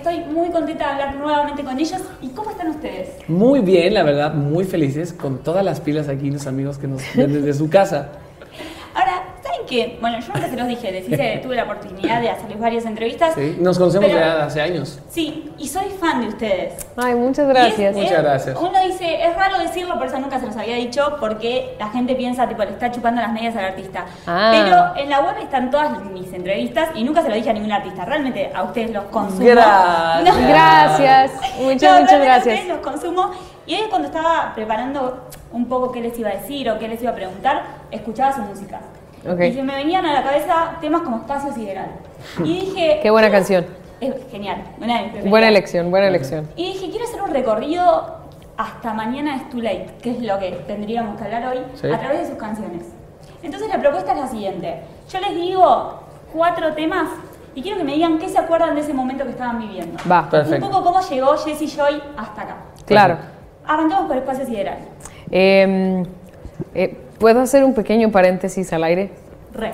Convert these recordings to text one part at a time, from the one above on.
estoy muy contenta de hablar nuevamente con ellos. ¿Y cómo están ustedes? Muy bien, la verdad, muy felices con todas las pilas aquí, los amigos que nos ven desde su casa. Ahora, ¿saben qué? Bueno, yo nunca se los dije, les hice, tuve la oportunidad de hacerles varias entrevistas. Sí, nos conocemos Pero- ya hace años. Sí, y soy fan de ustedes. Ay, muchas gracias. es- Muchas es- gracias. Uno dice, es raro decirlo, por eso nunca se los había dicho, porque la gente piensa, tipo, le está chupando las medias al artista. Ah. Pero en la web están todas mis entrevistas y nunca se lo dije a ningún artista. Realmente a ustedes los consumo. Gracias. No. Gracias, muchas, No, muchas realmente a gracias. ustedes los consumo. Y hoy cuando estaba preparando un poco qué les iba a decir o qué les iba a preguntar, escuchaba su música. Y se me venían a la cabeza temas como Espacio Sideral. Y dije... Qué buena canción. Es genial, preferidas. Buena elección, buena elección. Y dije, quiero hacer un recorrido hasta mañana es too late, que es lo que tendríamos que hablar hoy, Sí. a través de sus canciones. Entonces la propuesta es la siguiente. Yo les digo cuatro temas y quiero que me digan qué se acuerdan de ese momento que estaban viviendo. Va, Perfecto. Un poco cómo llegó Jessie Joy hasta acá. claro. Arrancamos por Espacio Sideral. Eh, eh, ¿Puedo hacer un pequeño paréntesis al aire? Re.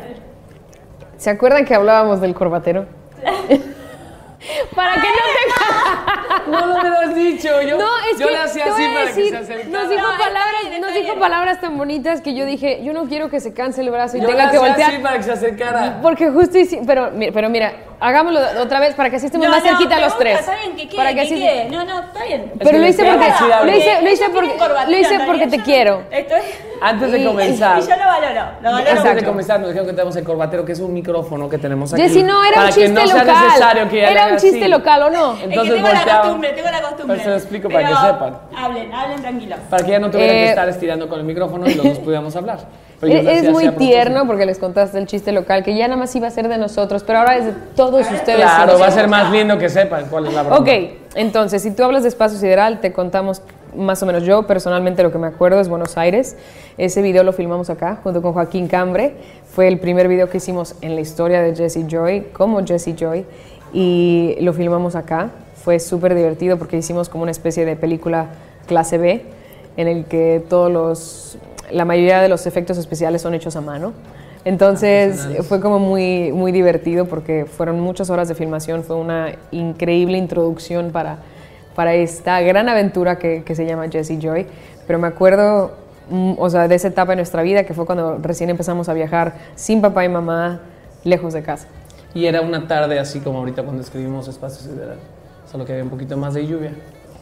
¿Se acuerdan que hablábamos del corbatero? para que no te... No, no me lo has dicho. Yo, No, es yo que hacía así para decir, que se acercara. nos dijo No, palabras, bien, nos dijo palabras tan bonitas que yo dije, yo no quiero que se canse el brazo y Yo tenga que hacía voltear. así para que se acercara. Porque justo, hici- pero, pero mira, hagámoslo otra vez para que así estemos No, más no, cerquita los tres. Está bien, que quede, para que que así quede. No, no, está bien. Pero que lo hice porque lo hice, lo hice porque lo hice ¿está porque te quiero. Estoy... Antes de Y- comenzar. Y yo lo valoro, lo valoro Antes de comenzar, nos dijeron que tenemos el corbatero, que es un micrófono que tenemos aquí. Jessy, no, era para un chiste que no sea local. necesario que Era un chiste así. local, ¿o no? Es que Entonces tengo la costumbre, tengo la costumbre. Pero se lo explico para que Pero sepan. Hablen, hablen tranquilos. Para que ella no tuviera que Eh, estar estirando con el micrófono y los dos pudiéramos hablar. Pero Es muy tierno porque les contaste el chiste local que ya nada más iba a ser de nosotros, pero ahora es de todos ustedes. Claro, va a ser más lindo que sepan cuál es la broma. Ok, entonces, si tú hablas de Espacio Sideral, te contamos más o menos yo, personalmente lo que me acuerdo es Buenos Aires. Ese video lo filmamos acá, junto con Joaquín Cambre. Fue el primer video que hicimos en la historia de Jessie Joy, como Jessie Joy, y lo filmamos acá. Fue súper divertido porque hicimos como una especie de película clase B, en el que todos los, la mayoría de los efectos especiales son hechos a mano. Entonces fue como muy, muy divertido porque fueron muchas horas de filmación, fue una increíble introducción para, para esta gran aventura que, que se llama Jessie Joy. Pero me acuerdo, mm, o sea, de esa etapa de nuestra vida que fue cuando recién empezamos a viajar sin papá y mamá, lejos de casa. Y era una tarde así como ahorita cuando escribimos Espacio Sideral. Solo que había un poquito más de lluvia.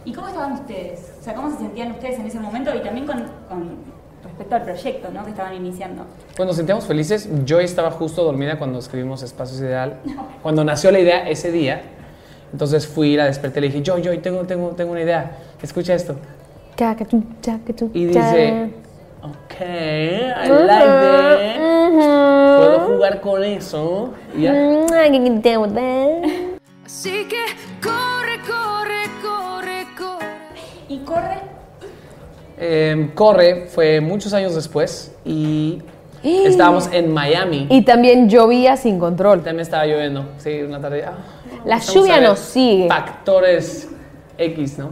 ¿Y cómo estaban ustedes? O sea, ¿cómo se sentían ustedes en ese momento y también con, con respecto al proyecto ¿no? que estaban iniciando? Pues nos sentíamos felices. Yo estaba justo dormida cuando escribimos Espacio Sideral. Cuando nació la idea ese día. Entonces fui, la desperté y le dije, yo, yo, tengo, tengo, tengo una idea. Escucha esto. Y dice, ok, I like that. Puedo jugar con eso. Y ya. Eh, Corre fue muchos años después y estábamos en Miami. Y también llovía sin control. También estaba lloviendo, sí, una tarde. ah, La lluvia nos sigue. Factores X, ¿no?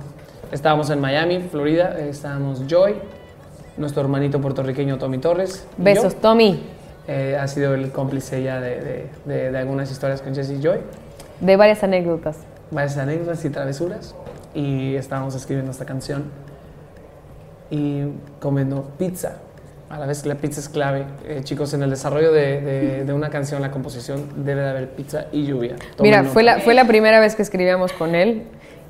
Estábamos en Miami, Florida, eh, estábamos Joy, nuestro hermanito puertorriqueño Tommy Torres. Besos, yo. Tommy. Eh, ha sido el cómplice ya de, de- de- de algunas historias con Jesse Joy, De varias anécdotas. varias anécdotas y travesuras. Y estábamos escribiendo esta canción y comiendo pizza. A la vez que la pizza es clave, eh, chicos, en el desarrollo de, de- de una canción, la composición, debe de haber pizza y lluvia. Mira, fue la, fue la primera vez que escribíamos con él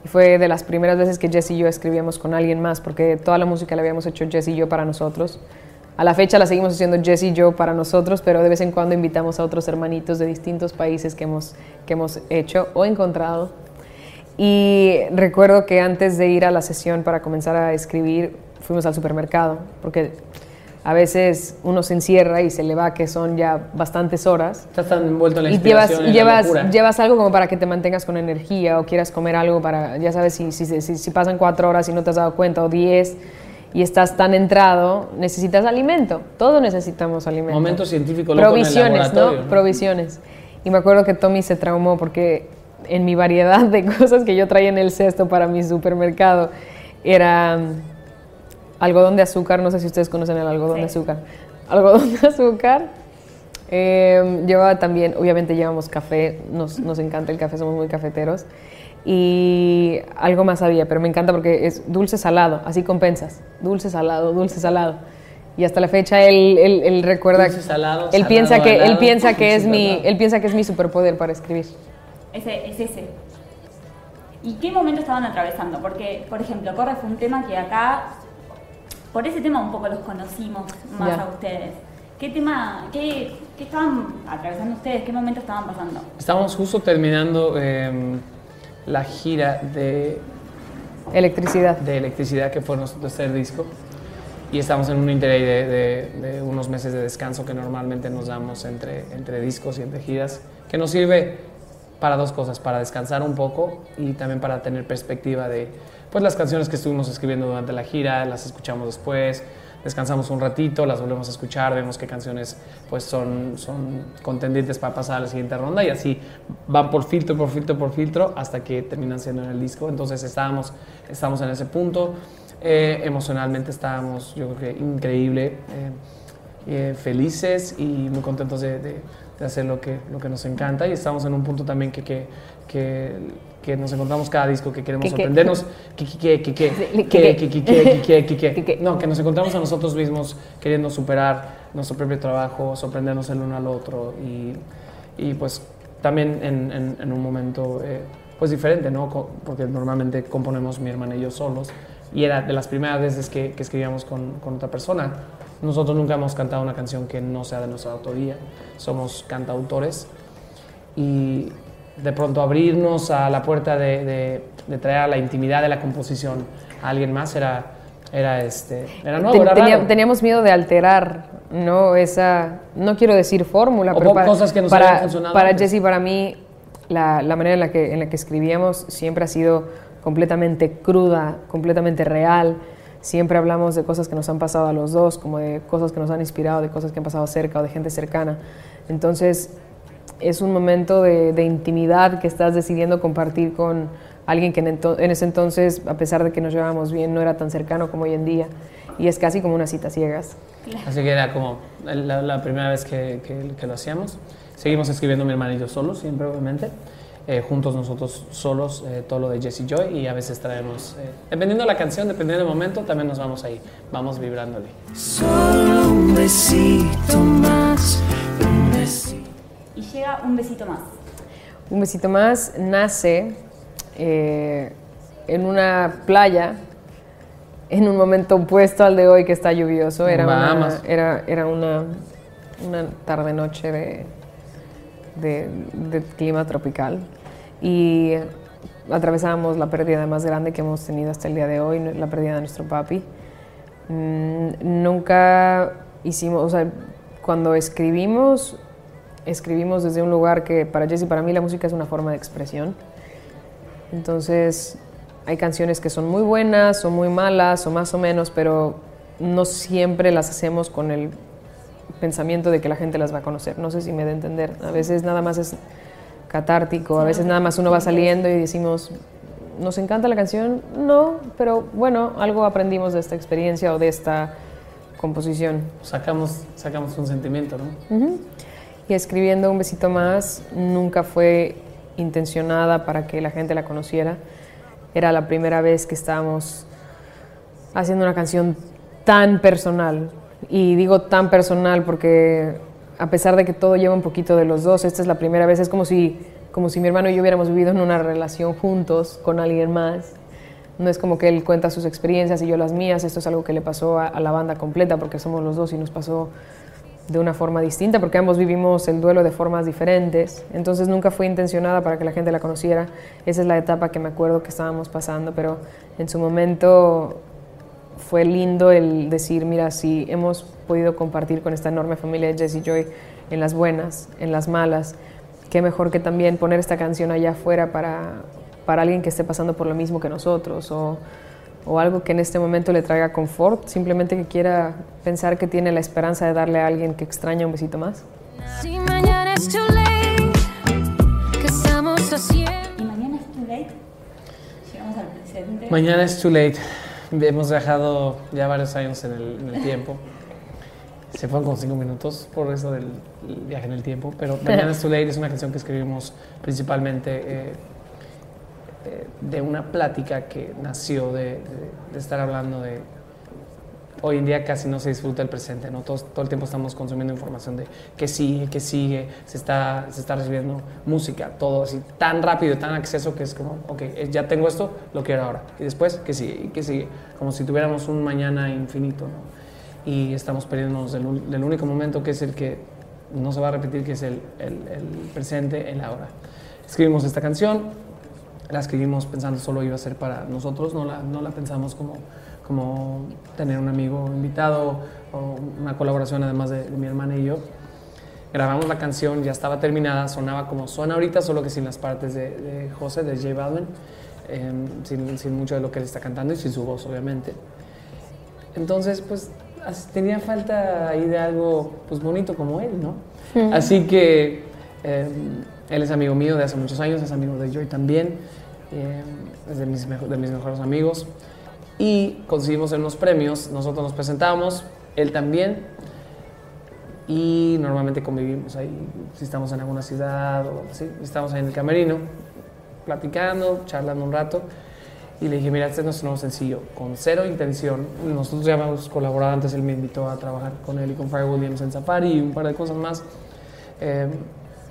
y fue de las primeras veces que Jess y yo escribíamos con alguien más, porque toda la música la habíamos hecho Jess y yo para nosotros. A la fecha la seguimos haciendo Jess y yo para nosotros, pero de vez en cuando invitamos a otros hermanitos de distintos países que hemos, que hemos hecho o encontrado. Y recuerdo que antes de ir a la sesión para comenzar a escribir, fuimos al supermercado, porque a veces uno se encierra y se le va que son ya bastantes horas Estás tan envuelto en la y llevas, inspiración, en la llevas, llevas algo como para que te mantengas con energía o quieras comer algo para, ya sabes, si, si, si, si pasan cuatro horas y no te has dado cuenta o diez y estás tan entrado, necesitas alimento. Todos necesitamos alimento. Momento científico loco en el Provisiones, ¿no? ¿no? Provisiones. Y me acuerdo que Tommy se traumó porque en mi variedad de cosas que yo traía en el cesto para mi supermercado era algodón de azúcar, no sé si ustedes conocen el algodón de azúcar. Algodón de azúcar. Eh, llevaba también, obviamente llevamos café, nos, nos encanta el café, somos muy cafeteros. y algo más había, pero me encanta porque es dulce salado, así compensas, dulce salado, dulce salado. Y hasta la fecha él, él, él recuerda, Dulce, salado, él salado, piensa que él piensa que es mi, salado. él piensa que es mi superpoder para escribir. Ese, es ese. ¿Y qué momento estaban atravesando? Porque, por ejemplo, Corre fue un tema que acá, por ese tema un poco los conocimos más Ya. a ustedes. ¿Qué tema, qué, qué estaban atravesando ustedes? ¿Qué momento estaban pasando? Estábamos justo terminando em, la gira de, Electricidad. de electricidad que fue nuestro tercer disco y estamos en un interés de, de- de unos meses de descanso que normalmente nos damos entre, entre discos y entre giras, que nos sirve para dos cosas, para descansar un poco y también para tener perspectiva de pues, las canciones que estuvimos escribiendo durante la gira, las escuchamos después, descansamos un ratito, las volvemos a escuchar, vemos qué canciones pues, son, son contendientes para pasar a la siguiente ronda y así van por filtro, por filtro, por filtro hasta que terminan siendo en el disco. Entonces estábamos, estábamos en ese punto. Eh, emocionalmente estábamos, yo creo que increíble, eh, eh, felices y muy contentos de, de- de hacer lo que, lo que nos encanta. Y estamos en un punto también que, que, que, que nos encontramos cada disco que queremos Que- que- sorprendernos. Que, que, que, que, que, que, que- No, que nos encontramos a nosotros mismos queriendo superar nuestro propio trabajo, sorprendernos el uno al otro y, y pues también en, en, en un momento eh, pues diferente, ¿no? Porque normalmente componemos mi hermana y yo solos y era de las primeras veces que, que escribíamos con, con otra persona. Nosotros nunca hemos cantado una canción que no sea de nuestra autoría, somos cantautores y de pronto abrirnos a la puerta de, de, de traer a la intimidad de la composición a alguien más era, era, este, era nuevo, Ten- era tenía- raro. teníamos miedo de alterar, ¿no? Esa, no quiero decir fórmula, O pero para, cosas que nos para, funcionado para antes. Jesse y para mí, la, la manera en la, que, en la que escribíamos siempre ha sido completamente cruda, completamente real. Siempre hablamos de cosas que nos han pasado a los dos, como de cosas que nos han inspirado, de cosas que han pasado cerca o de gente cercana. Entonces, es un momento de, de intimidad que estás decidiendo compartir con alguien que en, ento- en ese entonces, a pesar de que nos llevábamos bien, no era tan cercano como hoy en día. Y es casi como una cita ciegas. Así que era como la, la primera vez que, que- que lo hacíamos. Seguimos escribiendo mi hermana y yo solos, siempre obviamente. Eh, juntos nosotros solos, eh, todo lo de Jesse Joy y a veces traemos, eh, dependiendo de la canción, dependiendo del momento, también nos vamos ahí, vamos vibrándole. Solo un besito más, un besito. Y llega un besito más. Un besito más nace eh, en una playa, en un momento opuesto al de hoy que está lluvioso. Era una, era, era una, una tarde-noche de, de, de clima tropical. Y atravesábamos la pérdida más grande que hemos tenido hasta el día de hoy, la pérdida de nuestro papi. Mm, nunca hicimos, o sea, cuando escribimos, escribimos desde un lugar que para Jesse y para mí la música es una forma de expresión. Entonces, hay canciones que son muy buenas o muy malas o más o menos, pero no siempre las hacemos con el pensamiento de que la gente las va a conocer. No sé si me da a entender. A veces nada más es catártico, a veces nada más uno va saliendo y decimos, ¿nos encanta la canción? No, pero bueno, algo aprendimos de esta experiencia o de esta composición. Sacamos, sacamos un sentimiento, ¿no? Y escribiendo Un besito más nunca fue intencionada para que la gente la conociera. Era la primera vez que estábamos haciendo una canción tan personal. Y digo tan personal porque a pesar de que todo lleva un poquito de los dos, esta es la primera vez, es como si, como si mi hermano y yo hubiéramos vivido en una relación juntos con alguien más. No es como que él cuenta sus experiencias y yo las mías, esto es algo que le pasó a, a la banda completa porque somos los dos y nos pasó de una forma distinta porque ambos vivimos el duelo de formas diferentes. Entonces nunca fue intencionada para que la gente la conociera. Esa es la etapa que me acuerdo que estábamos pasando, pero en su momento fue lindo el decir, mira, si hemos podido compartir con esta enorme familia de Jesse Joy en las buenas, en las malas, qué mejor que también poner esta canción allá afuera para, para alguien que esté pasando por lo mismo que nosotros o, o algo que en este momento le traiga confort, simplemente que quiera pensar que tiene la esperanza de darle a alguien que extraña un besito más. Si mañana es too late, ¿qué estamos haciendo? Y mañana es too late. Llegamos al presente. Mañana es too late. Hemos viajado ya varios años en el, en el tiempo. Se fueron como cinco minutos por eso del viaje en el tiempo. Pero Mañana too late es una canción que escribimos principalmente eh, eh, de una plática que nació de, de- de estar hablando de... Hoy en día casi no se disfruta el presente, ¿no? Todos- todo el tiempo estamos consumiendo información de qué sigue, qué sigue, se está, se está recibiendo música, todo así tan rápido, tan acceso que es como, ok, ya tengo esto, lo quiero ahora. Y después, ¿qué sigue? ¿Y qué sigue? Como si tuviéramos un mañana infinito, ¿no? Y estamos perdiéndonos del único momento que es el que no se va a repetir, que es el, el- el presente, el ahora. Escribimos esta canción, la escribimos pensando solo iba a ser para nosotros, no la, no la pensamos como, como tener un amigo invitado o una colaboración además de, de mi hermana y yo. Grabamos la canción, ya estaba terminada, sonaba como suena ahorita, solo que sin las partes de, de José, de J Balvin, eh, sin, sin mucho de lo que él está cantando y sin su voz, obviamente. Entonces, pues tenía falta ahí de algo pues, bonito como él, ¿no? Así que eh, él es amigo mío de hace muchos años, es amigo de Joy también, eh, es de mis, de mis mejores amigos. Y conseguimos unos premios, nosotros nos presentamos, él también, y normalmente convivimos ahí, si estamos en alguna ciudad o así, estamos ahí en el camerino, platicando, charlando un rato. Y le dije, mira, este es nuestro nuevo sencillo, con cero intención. Nosotros ya hemos colaborado antes, él me invitó a trabajar con él y con Fire Williams en Safari y un par de cosas más. Eh,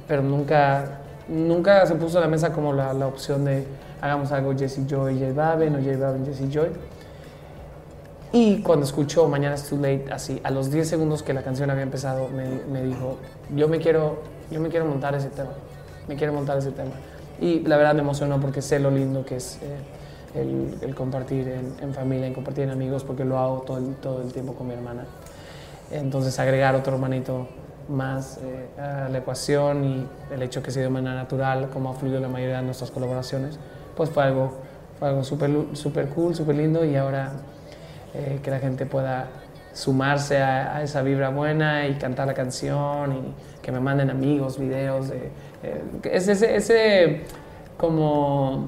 pero nunca, nunca se puso a la mesa como la, la opción de hagamos algo Jesse Joy J Balvin o J Balvin Jesse Joy. Y cuando escuchó Mañana es Too Late, así, a los 10 segundos que la canción había empezado, me, me dijo, yo me, quiero, yo me quiero montar ese tema, me quiero montar ese tema. Y la verdad me emocionó porque sé lo lindo que es eh, el, el compartir en, en familia, en compartir en amigos, porque lo hago todo el, todo el tiempo con mi hermana. Entonces agregar otro hermanito más eh, a la ecuación y el hecho que se dio de manera natural, como ha fluido la mayoría de nuestras colaboraciones, pues fue algo, fue algo súper súper cool, súper lindo y ahora eh, que la gente pueda sumarse a, esa vibra buena y cantar la canción y que me manden amigos, videos. De, eh, que es ese, ese como,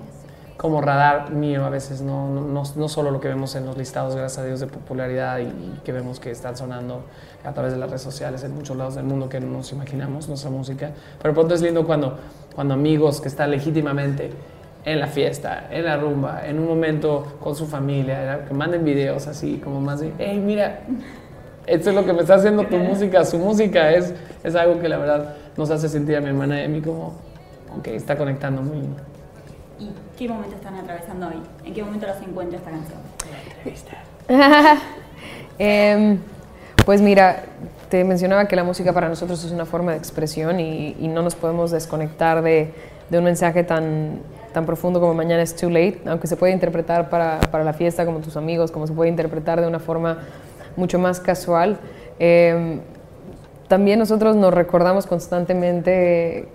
como radar mío a veces, no, no, no, solo lo que vemos en los listados, gracias a Dios, de popularidad y, y que vemos que están sonando a través de las redes sociales en muchos lados del mundo que no nos imaginamos nuestra música, pero pronto es lindo cuando, cuando amigos que están legítimamente en la fiesta, en la rumba, en un momento con su familia, que manden videos así, como más de, hey, mira, esto es lo que me está haciendo tu música, su música es, es algo que la verdad nos hace sentir a mi hermana y a mí como, ok, está conectando muy lindo. ¿Y qué momento están atravesando hoy? ¿En qué momento los encuentra esta canción? Em, pues mira, te mencionaba que la música para nosotros es una forma de expresión y, y no nos podemos desconectar de, de un mensaje tan, tan profundo como Mañana es Too Late, aunque se puede interpretar para, para la fiesta como tus amigos, como se puede interpretar de una forma mucho más casual. Em, también nosotros nos recordamos constantemente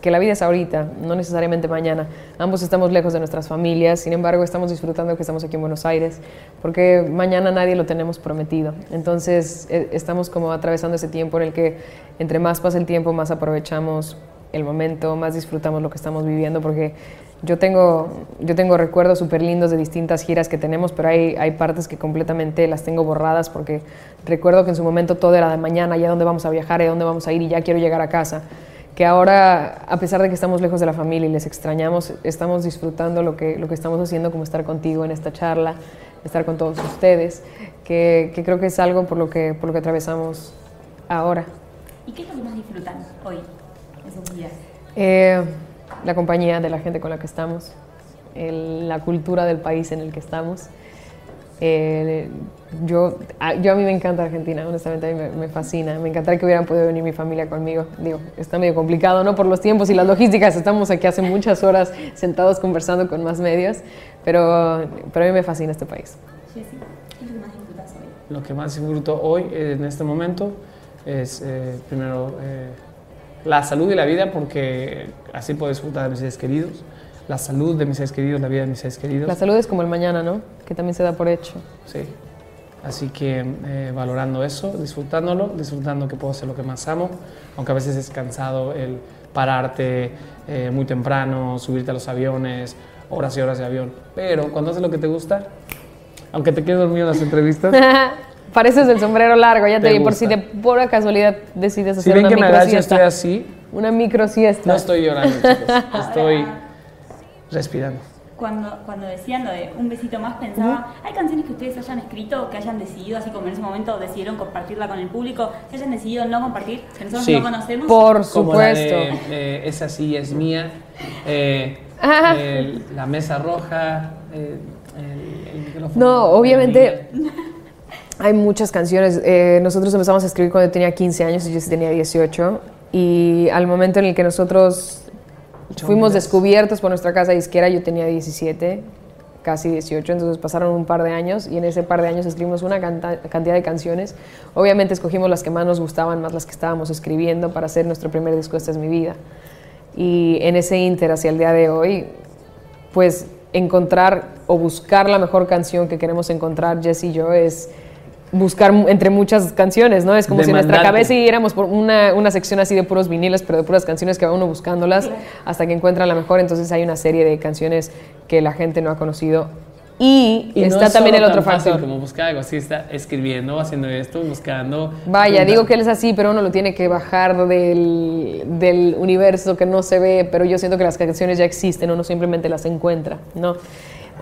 que la vida es ahorita, no necesariamente mañana. Ambos estamos lejos de nuestras familias, sin embargo estamos disfrutando que estamos aquí en Buenos Aires, porque mañana nadie lo tenemos prometido. Entonces eh, estamos como atravesando ese tiempo en el que entre más pasa el tiempo, más aprovechamos el momento, más disfrutamos lo que estamos viviendo, porque yo tengo, yo tengo recuerdos súper lindos de distintas giras que tenemos, pero hay, hay partes que completamente las tengo borradas porque recuerdo que en su momento todo era de mañana, ya dónde vamos a viajar, y dónde vamos a ir y ya quiero llegar a casa que ahora, a pesar de que estamos lejos de la familia y les extrañamos, estamos disfrutando lo que, lo que estamos haciendo, como estar contigo en esta charla, estar con todos ustedes, que, que creo que es algo por lo que, por lo que atravesamos ahora. ¿Y qué es lo que más disfrutan hoy, esos días? Eh, la compañía de la gente con la que estamos, el- la cultura del país en el que estamos. Eh, yo, a, yo a mí me encanta Argentina, honestamente a mí me, me fascina. Me encantaría que hubieran podido venir mi familia conmigo. Digo, está medio complicado, ¿no? Por los tiempos y las logísticas. Estamos aquí hace muchas horas sentados conversando con más medios, pero, pero a mí me fascina este país. Jessy, ¿qué es lo que más disfrutas hoy? Lo que más disfruto hoy, en este momento, es eh, primero eh, la salud y la vida, porque así puedo disfrutar de mis seres queridos, la salud de mis seres queridos, la vida de mis seres queridos. La salud es como el mañana, ¿no? Que también se da por hecho. Sí. Así que eh, valorando eso, disfrutándolo, disfrutando que puedo hacer lo que más amo, aunque a veces es cansado el pararte eh, muy temprano, subirte a los aviones, horas y horas de avión. Pero cuando haces lo que te gusta, aunque te quedes dormido en las entrevistas, Pareces el sombrero largo, ya te, Te di, por si de pura casualidad decides si hacer ven una que me agacho estoy así, Una micro siesta. no estoy llorando, chicos, estoy respirando. cuando, cuando decían lo de un besito más, pensaba, ¿hay canciones que ustedes hayan escrito, que hayan decidido, así como en ese momento decidieron compartirla con el público, que hayan decidido no compartir, que nosotros Sí. no conocemos? Por Como la supuesto. de, eh, Esa sí es mía. eh, el- la mesa roja. eh, el, el micrófono. No, obviamente-. Hay muchas canciones. Eh, nosotros empezamos a escribir cuando yo tenía 15 años y yo tenía 18. Y al momento en el que nosotros fuimos descubiertos por nuestra casa disquera, yo tenía 17, casi 18. Entonces pasaron un par de años y en ese par de años escribimos una cantidad de canciones. Obviamente escogimos las que más nos gustaban, más las que estábamos escribiendo para hacer nuestro primer disco Esta es mi vida. Y en ese inter hacia el día de hoy, pues encontrar o buscar la mejor canción que queremos encontrar, Jess y yo, es buscar entre muchas canciones, ¿no? Es como si en nuestra cabeza hiciéramos por una, una sección así de puros viniles, pero de puras canciones que va uno buscándolas hasta que encuentra la mejor. Entonces hay una serie de canciones que la gente no ha conocido. Y, Y no está es también solo el otro tan fácil factor. como buscar algo así, está escribiendo, haciendo esto, buscando. Vaya, digo que él es así, pero uno lo tiene que bajar del, del universo que no se ve, pero yo siento que las canciones ya existen, uno simplemente las encuentra, ¿no?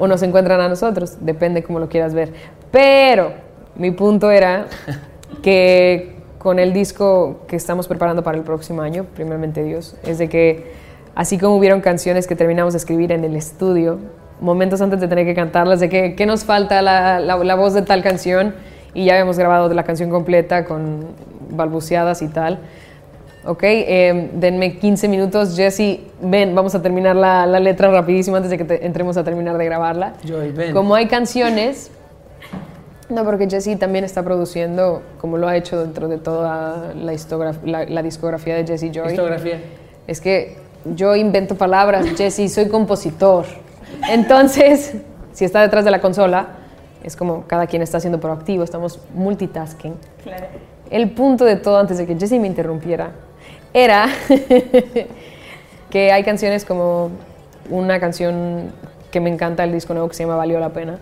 O nos encuentran a nosotros, depende cómo lo quieras ver. Pero mi punto era que con el disco que estamos preparando para el próximo año, primeramente Dios, es de que así como hubieron canciones que terminamos de escribir en el estudio, momentos antes de tener que cantarlas, de que, ¿qué nos falta la, la- la voz de tal canción? Y ya habíamos grabado la canción completa con balbuceadas y tal. Ok, eh, denme 15 minutos. Jesse, ven, vamos a terminar la, la letra rapidísimo antes de que te- entremos a terminar de grabarla. Joy, ven. Como hay canciones, no, porque Jesse también está produciendo, como lo ha hecho dentro de toda la, histograf- la, la discografía de Jesse Joy. Histografía. Es que yo invento palabras, Jesse, soy compositor. Entonces, si está detrás de la consola, es como cada quien está siendo proactivo, estamos multitasking. Claro. El punto de todo, antes de que Jesse me interrumpiera, era que hay canciones como una canción que me encanta el disco nuevo que se llama Valió la Pena,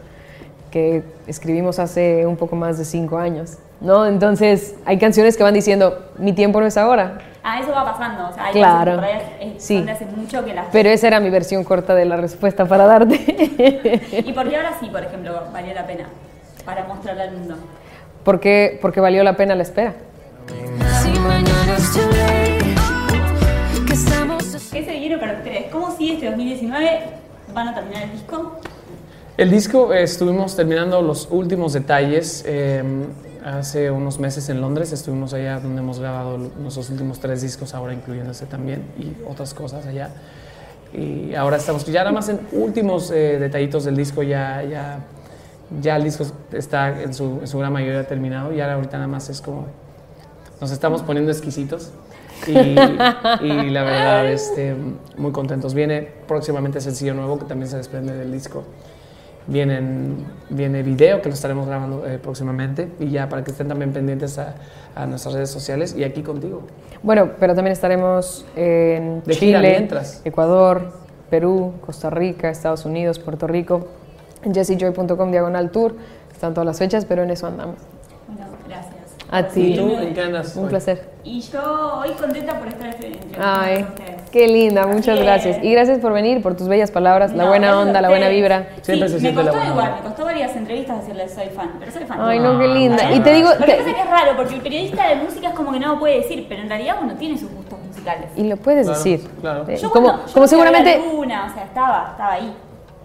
que escribimos hace un poco más de cinco años, ¿no? Entonces, hay canciones que van diciendo, mi tiempo no es ahora, Ah, eso va pasando. O sea, hay Claro. que es- Sí. hace mucho que las. pero esa era mi versión corta de la respuesta para darte. ¿Y por qué ahora sí, por ejemplo, valió la pena? Para mostrarle al mundo. porque, porque valió la pena la espera. Si mañana es too late, que estamos ¿Qué se viene para ustedes? ¿Cómo sigue este 2019? ¿Van a terminar el disco? El disco eh, estuvimos terminando los últimos detalles eh, hace unos meses en Londres. Estuvimos allá donde hemos grabado nuestros últimos tres discos, ahora incluyéndose también y otras cosas allá. Y ahora estamos ya nada más en últimos eh, detallitos del disco, ya, ya, ya el disco está en su, en su gran mayoría terminado y ahora ahorita nada más es como nos estamos poniendo exquisitos y, y la verdad este, muy contentos. Viene próximamente sencillo nuevo que también se desprende del disco. Vienen, viene video que lo estaremos grabando eh, próximamente y ya para que estén también pendientes a, a nuestras redes sociales y aquí contigo. Bueno, pero también estaremos en De Chile, mientras. Ecuador, Perú, Costa Rica, Estados Unidos, Puerto Rico. En jessejoy.com diagonal tour. Están todas las fechas, pero en eso andamos. Bueno, gracias. A ti. ¿Y tú en qué andas? Un hoy? placer. Y yo hoy contenta por estar entrevistando Ay. Qué linda, muchas gracias. Y gracias por venir, por tus bellas palabras, la buena onda, la buena vibra. Siempre sí, se siente me la costó buena igual, onda. me costó varias entrevistas decirle soy fan, pero soy fan. Ay, no, qué linda. Y te digo, Lo que pasa que es raro, porque el periodista de música es como que no lo puede decir, pero en realidad uno tiene sus gustos musicales. y lo puedes Claro, decir. claro. Eh, Yo como cuando- yo como seguramente... Luna, o sea, estaba, estaba ahí.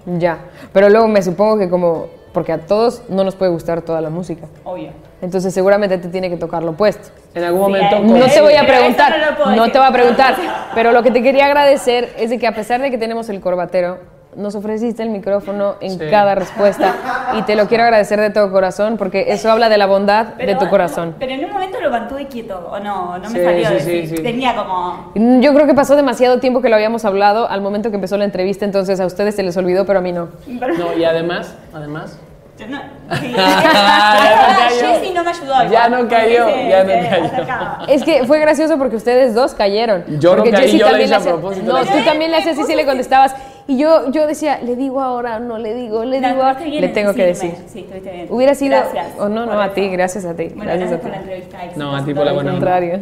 Ya, pero luego me supongo que como, porque a todos no nos puede gustar toda la música. Obvio. Entonces seguramente te tiene que tocar lo opuesto. En algún Sí, momento... hay- No Pero te voy a preguntar, no no te voy a preguntar, pero lo que te quería agradecer es de que a pesar de que tenemos el corbatero, nos ofreciste el micrófono en Sí. cada respuesta y te lo quiero agradecer de todo corazón porque eso habla de la bondad de tu corazón. Pero en un momento lo mantuve quieto, o no, no me Sí, salió sí, sí, decir. sí. Tenía como. Yo creo que pasó demasiado tiempo que lo habíamos hablado al momento que empezó la entrevista, entonces a ustedes se les olvidó, pero a mí no. No, y además, además... Yo no, sí. Ya no. Jessy no me ayudó. Ya no cayó, se- ya no cayó. acercaba. Es que fue gracioso porque ustedes dos cayeron. Yo no porque caí, Jessie yo le también hice a hacía- propósito. No, tú también le hacías y sí le contestabas. Y yo, yo decía, le digo ahora, no le digo, le No, digo ahora. Le en tengo que decir. Sí, estuviste bien. Hubiera sido. Gracias Oh, no, no, por a ti, gracias a ti. Bueno, gracias gracias a por ti. la entrevista. No, a ti por la buena Al contrario.